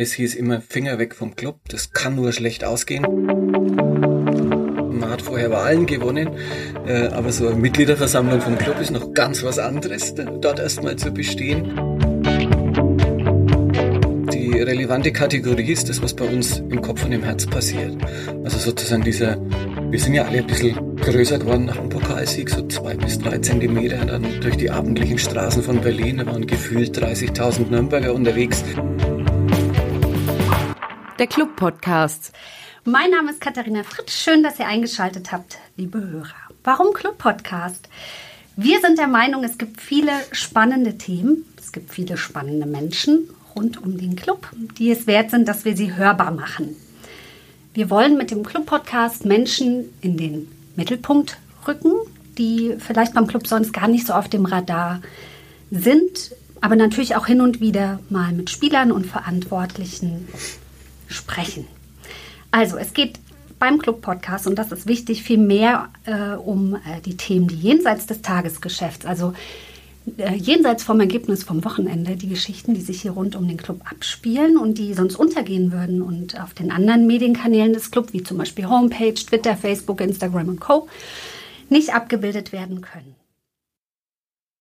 Es hieß immer Finger weg vom Club, das kann nur schlecht ausgehen. Man hat vorher Wahlen gewonnen, äh, aber so eine Mitgliederversammlung vom Club ist noch ganz was anderes, dort erstmal zu bestehen. Die relevante Kategorie ist das, was bei uns im Kopf und im Herz passiert. Also sozusagen dieser, wir sind ja alle ein bisschen größer geworden nach dem Pokalsieg, so zwei bis drei Zentimeter dann durch die abendlichen Straßen von Berlin. Da waren gefühlt 30.000 Nürnberger unterwegs. Der Club Podcast. Mein Name ist Katharina Fritsch. Schön, dass ihr eingeschaltet habt, liebe Hörer. Warum Club Podcast? Wir sind der Meinung, es gibt viele spannende Themen, es gibt viele spannende Menschen rund um den Club, die es wert sind, dass wir sie hörbar machen. Wir wollen mit dem Club Podcast Menschen in den Mittelpunkt rücken, die vielleicht beim Club sonst gar nicht so auf dem Radar sind, aber natürlich auch hin und wieder mal mit Spielern und Verantwortlichen sprechen. Also es geht beim Club Podcast, und das ist wichtig, viel mehr äh, um äh, die Themen, die jenseits des Tagesgeschäfts, also äh, jenseits vom Ergebnis vom Wochenende, die Geschichten, die sich hier rund um den Club abspielen und die sonst untergehen würden und auf den anderen Medienkanälen des Clubs, wie zum Beispiel Homepage, Twitter, Facebook, Instagram und Co., nicht abgebildet werden können.